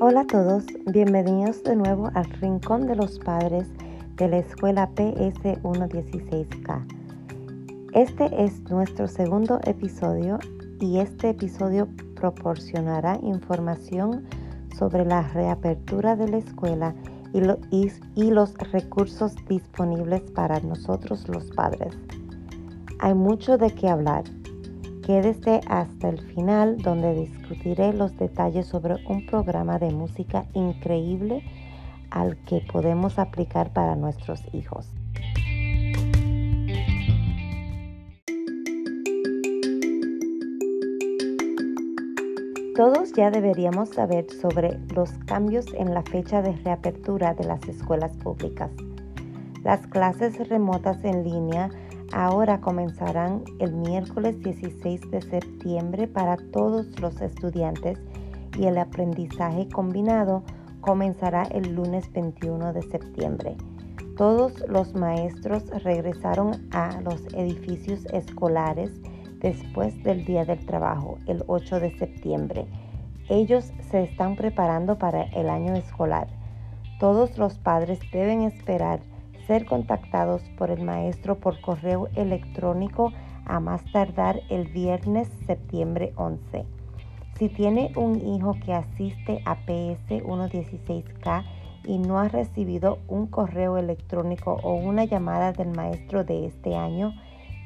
Hola a todos, bienvenidos de nuevo al Rincón de los Padres de la Escuela PS 116K. Este es nuestro segundo episodio y este episodio proporcionará información sobre la reapertura de la escuela y, los recursos disponibles para nosotros los padres. Hay mucho de qué hablar. Quédese hasta el final donde discutiré los detalles sobre un programa de música increíble al que podemos aplicar para nuestros hijos. Todos ya deberíamos saber sobre los cambios en la fecha de reapertura de las escuelas públicas. Las clases remotas en línea ahora comenzarán el miércoles 16 de septiembre para todos los estudiantes y el aprendizaje combinado comenzará el lunes 21 de septiembre. Todos los maestros regresaron a los edificios escolares después del Día del Trabajo, el 8 de septiembre. Ellos se están preparando para el año escolar. Todos los padres deben esperar ser contactados por el maestro por correo electrónico a más tardar el viernes septiembre 11. Si tiene un hijo que asiste a PS 116K y no ha recibido un correo electrónico o una llamada del maestro de este año,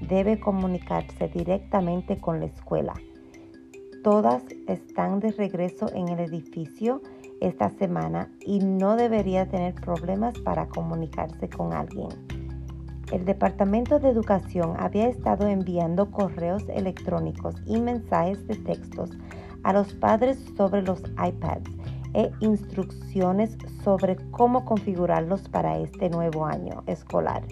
debe comunicarse directamente con la escuela. Todas están de regreso en el edificio esta semana y no debería tener problemas para comunicarse con alguien. El Departamento de Educación había estado enviando correos electrónicos y mensajes de textos a los padres sobre los iPads e instrucciones sobre cómo configurarlos para este nuevo año escolar.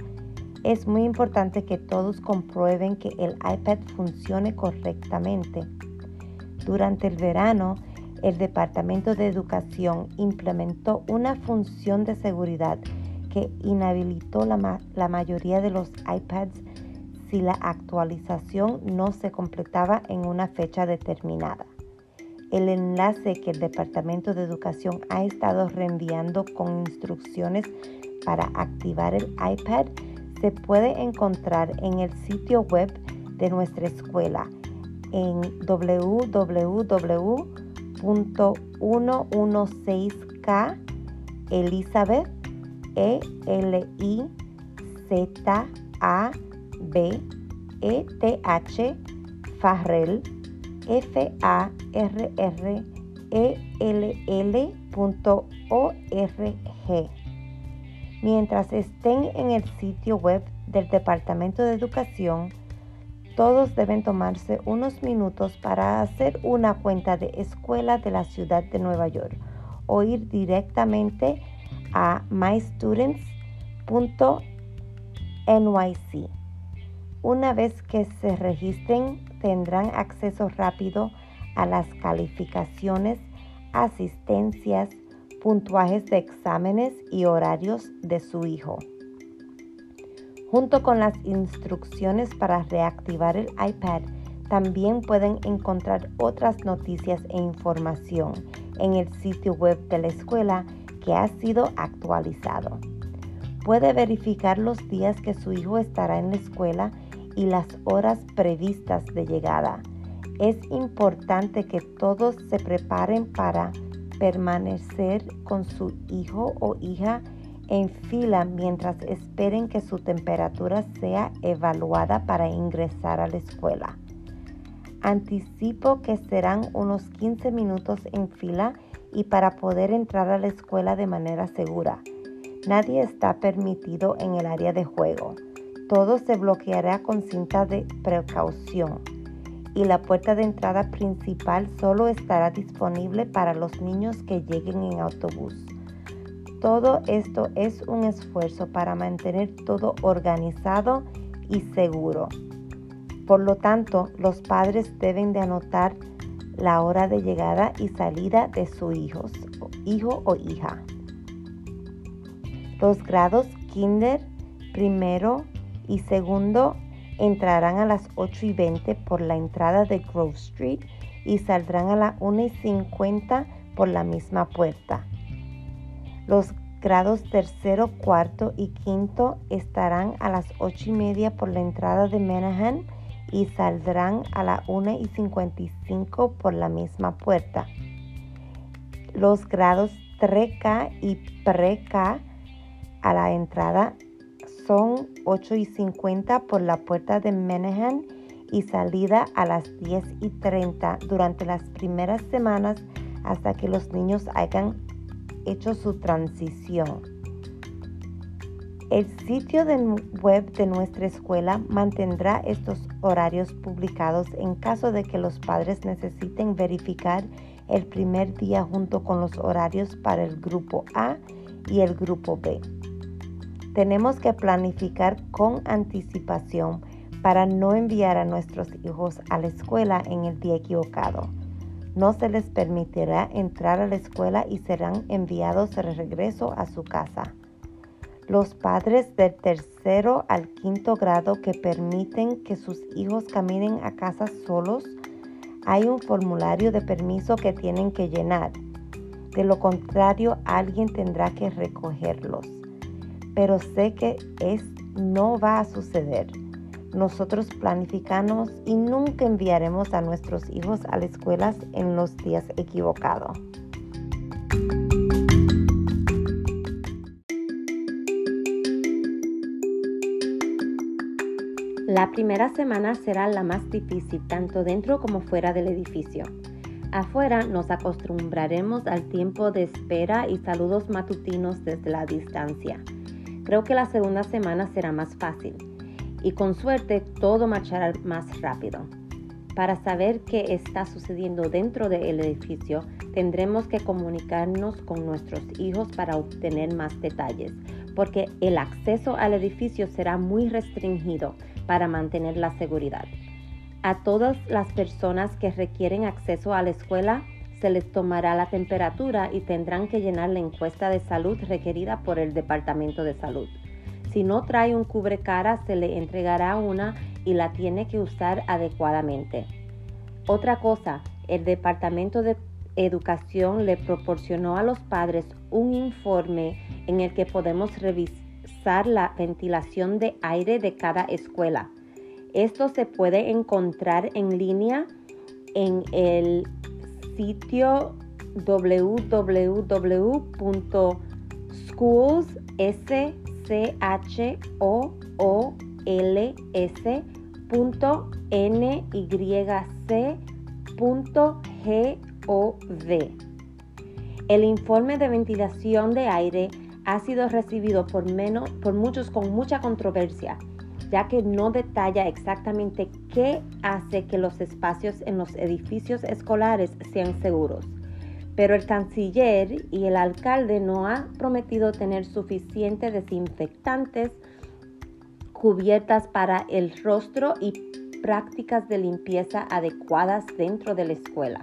Es muy importante que todos comprueben que el iPad funcione correctamente. Durante el verano, el Departamento de Educación implementó una función de seguridad que inhabilitó la, mayoría de los iPads si la actualización no se completaba en una fecha determinada. El enlace que el Departamento de Educación ha estado reenviando con instrucciones para activar el iPad se puede encontrar en el sitio web de nuestra escuela en www.116k Elizabeth E L I Z A B E T H Farrell F A R R E L L.org Mientras estén en el sitio web del Departamento de Educación, todos deben tomarse unos minutos para hacer una cuenta de escuela de la ciudad de Nueva York o ir directamente a mystudents.nyc. Una vez que se registren, tendrán acceso rápido a las calificaciones, asistencias, puntuajes de exámenes y horarios de su hijo. Junto con las instrucciones para reactivar el iPad, también pueden encontrar otras noticias e información en el sitio web de la escuela que ha sido actualizado. Puede verificar los días que su hijo estará en la escuela y las horas previstas de llegada. Es importante que todos se preparen para permanecer con su hijo o hija en fila mientras esperen que su temperatura sea evaluada para ingresar a la escuela. Anticipo que serán unos 15 minutos en fila y para poder entrar a la escuela de manera segura. Nadie está permitido en el área de juego. Todo se bloqueará con cinta de precaución y la puerta de entrada principal solo estará disponible para los niños que lleguen en autobús. Todo esto es un esfuerzo para mantener todo organizado y seguro. Por lo tanto, los padres deben de anotar la hora de llegada y salida de su hijo o hija. Los grados kinder, primero y segundo entrarán a las 8 y 20 por la entrada de Grove Street y saldrán a las 1 y 50 por la misma puerta. Los grados tercero, cuarto y quinto estarán a las ocho y media por la entrada de Menahan y saldrán a las 1 y 55 por la misma puerta. Los grados 3K y pre-K a la entrada son 8 y 50 por la puerta de Menahan y salida a las 10 y 30 durante las primeras semanas hasta que los niños hayan hecho su transición. El sitio web de nuestra escuela mantendrá estos horarios publicados en caso de que los padres necesiten verificar el primer día junto con los horarios para el grupo A y el grupo B. Tenemos que planificar con anticipación para no enviar a nuestros hijos a la escuela en el día equivocado. No se les permitirá entrar a la escuela y serán enviados de regreso a su casa. Los padres del tercero al quinto grado que permiten que sus hijos caminen a casa solos, hay un formulario de permiso que tienen que llenar. De lo contrario, alguien tendrá que recogerlos. Pero sé que es, no va a suceder. Nosotros planificamos y nunca enviaremos a nuestros hijos a las escuelas en los días equivocados. La primera semana será la más difícil, tanto dentro como fuera del edificio. Afuera nos acostumbraremos al tiempo de espera y saludos matutinos desde la distancia. Creo que la segunda semana será más fácil y con suerte todo marchará más rápido. Para saber qué está sucediendo dentro del edificio, tendremos que comunicarnos con nuestros hijos para obtener más detalles, porque el acceso al edificio será muy restringido para mantener la seguridad. A todas las personas que requieren acceso a la escuela se les tomará la temperatura y tendrán que llenar la encuesta de salud requerida por el Departamento de Salud. Si no trae un cubrecara, se le entregará una y la tiene que usar adecuadamente. Otra cosa, el Departamento de Educación le proporcionó a los padres un informe en el que podemos revisar la ventilación de aire de cada escuela. Esto se puede encontrar en línea en el sitio www.schools.s c h o o l s n y c g o v. El informe de ventilación de aire ha sido recibido por, menos, por muchos con mucha controversia, ya que no detalla exactamente qué hace que los espacios en los edificios escolares sean seguros pero el canciller y el alcalde no han prometido tener suficientes desinfectantes, cubiertas para el rostro y prácticas de limpieza adecuadas dentro de la escuela.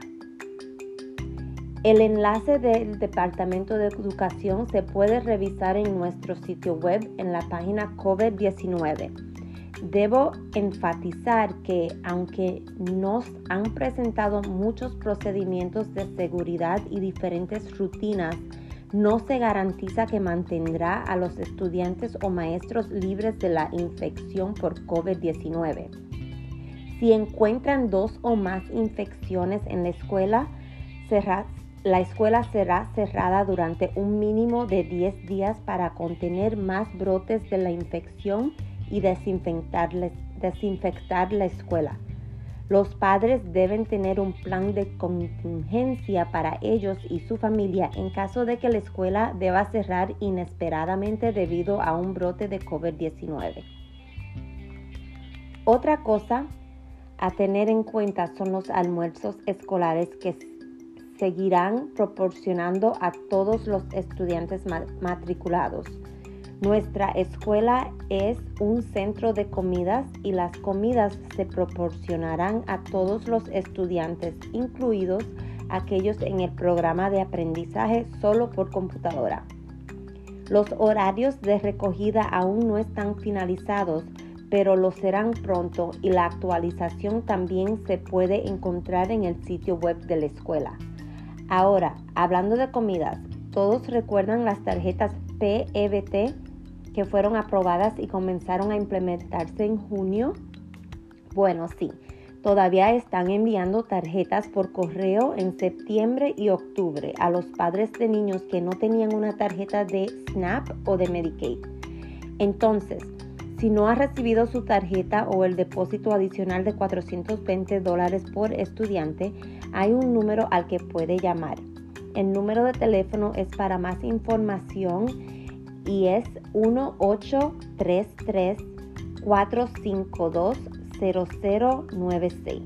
El enlace del Departamento de Educación se puede revisar en nuestro sitio web en la página COVID-19 Debo enfatizar que aunque nos han presentado muchos procedimientos de seguridad y diferentes rutinas, no se garantiza que mantendrá a los estudiantes o maestros libres de la infección por COVID-19. Si encuentran dos o más infecciones en la escuela, la escuela será cerrada durante un mínimo de 10 días para contener más brotes de la infección y desinfectar, la escuela. Los padres deben tener un plan de contingencia para ellos y su familia en caso de que la escuela deba cerrar inesperadamente debido a un brote de COVID-19. Otra cosa a tener en cuenta son los almuerzos escolares que seguirán proporcionando a todos los estudiantes matriculados. Nuestra escuela es un centro de comidas y las comidas se proporcionarán a todos los estudiantes, incluidos aquellos en el programa de aprendizaje solo por computadora. Los horarios de recogida aún no están finalizados, pero lo serán pronto y la actualización también se puede encontrar en el sitio web de la escuela. Ahora, hablando de comidas, ¿todos recuerdan las tarjetas PEBT que fueron aprobadas y comenzaron a implementarse en junio? Bueno, sí, todavía están enviando tarjetas por correo en septiembre y octubre a los padres de niños que no tenían una tarjeta de SNAP o de Medicaid. Entonces, si no ha recibido su tarjeta o el depósito adicional de 420 dólares por estudiante, hay un número al que puede llamar. El número de teléfono es para más información y es 1833 452 0096.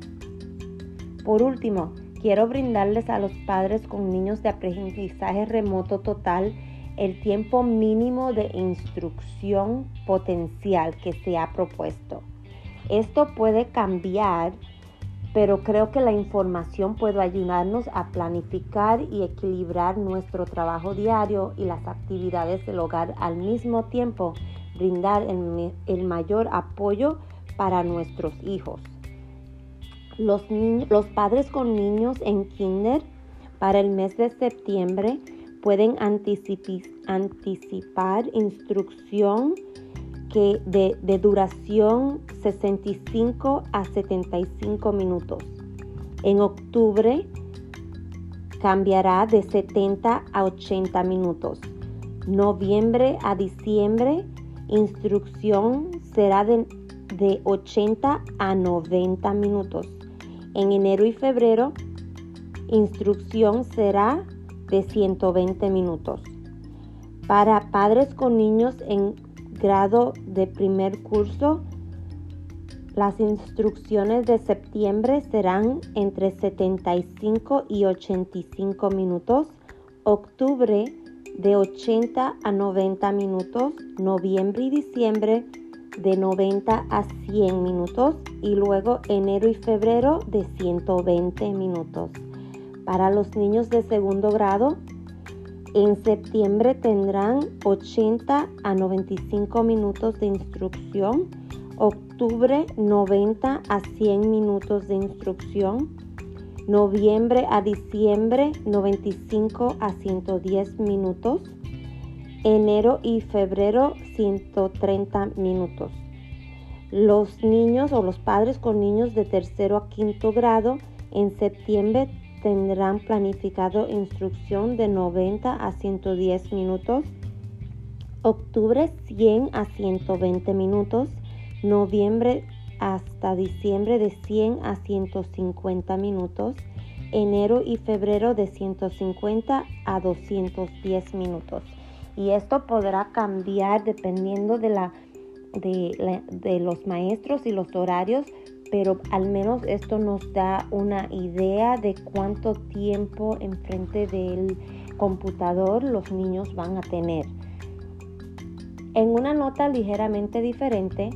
Por último, quiero brindarles a los padres con niños de aprendizaje remoto total el tiempo mínimo de instrucción potencial que se ha propuesto. Esto puede cambiar, pero creo que la información puede ayudarnos a planificar y equilibrar nuestro trabajo diario y las actividades del hogar al mismo tiempo, brindar el, mayor apoyo para nuestros hijos. Los, los padres con niños en kinder para el mes de septiembre pueden anticipar instrucción que de, de, duración 65 a 75 minutos. En octubre cambiará de 70 a 80 minutos. Noviembre a diciembre instrucción será de, de 80 a 90 minutos. En enero y febrero instrucción será de 120 minutos. Para padres con niños en grado de primer curso, las instrucciones de septiembre serán entre 75 y 85 minutos, octubre de 80 a 90 minutos, noviembre y diciembre de 90 a 100 minutos y luego enero y febrero de 120 minutos. Para los niños de segundo grado, en septiembre tendrán 80 a 95 minutos de instrucción, octubre 90 a 100 minutos de instrucción, noviembre a diciembre 95 a 110 minutos, enero y febrero 130 minutos. Los niños o los padres con niños de tercero a quinto grado en septiembre tendrán planificado instrucción de 90 a 110 minutos, octubre 100 a 120 minutos, noviembre hasta diciembre de 100 a 150 minutos, enero y febrero de 150 a 210 minutos. Y esto podrá cambiar dependiendo de, de los maestros y los horarios, pero al menos esto nos da una idea de cuánto tiempo enfrente del computador los niños van a tener. En una nota ligeramente diferente,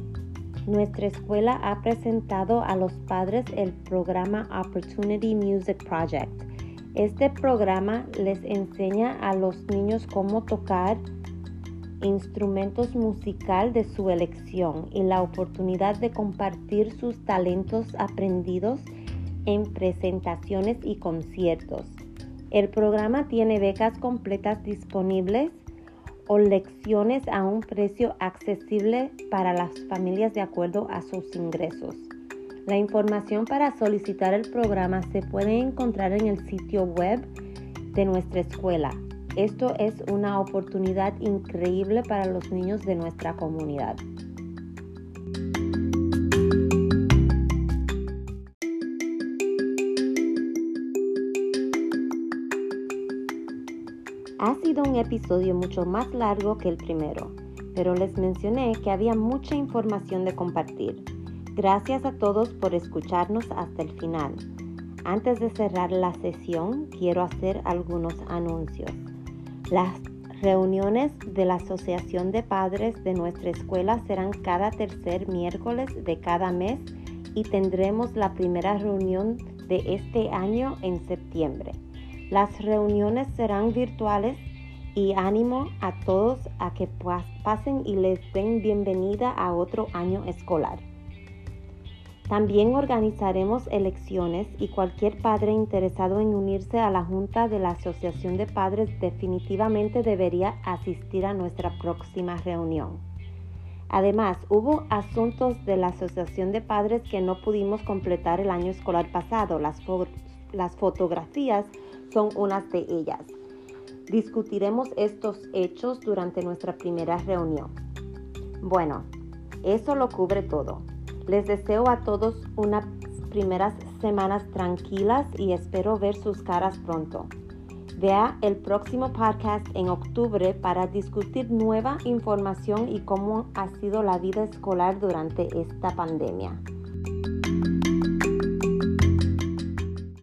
nuestra escuela ha presentado a los padres el programa Opportunity Music Project. Este programa les enseña a los niños cómo tocar instrumentos musical de su elección y la oportunidad de compartir sus talentos aprendidos en presentaciones y conciertos. El programa tiene becas completas disponibles o lecciones a un precio accesible para las familias de acuerdo a sus ingresos. La información para solicitar el programa se puede encontrar en el sitio web de nuestra escuela esto es una oportunidad increíble para los niños de nuestra comunidad. Ha sido un episodio mucho más largo que el primero, pero les mencioné que había mucha información de compartir. Gracias a todos por escucharnos hasta el final. Antes de cerrar la sesión, quiero hacer algunos anuncios. Las reuniones de la Asociación de Padres de nuestra escuela serán cada tercer miércoles de cada mes y tendremos la primera reunión de este año en septiembre. Las reuniones serán virtuales y ánimo a todos a que pasen y les den bienvenida a otro año escolar. También organizaremos elecciones y cualquier padre interesado en unirse a la Junta de la Asociación de Padres definitivamente debería asistir a nuestra próxima reunión. Además, hubo asuntos de la Asociación de Padres que no pudimos completar el año escolar pasado. Las, fotografías son unas de ellas. Discutiremos estos hechos durante nuestra primera reunión. Bueno, eso lo cubre todo. Les deseo a todos unas primeras semanas tranquilas y espero ver sus caras pronto. Vea el próximo podcast en octubre para discutir nueva información y cómo ha sido la vida escolar durante esta pandemia.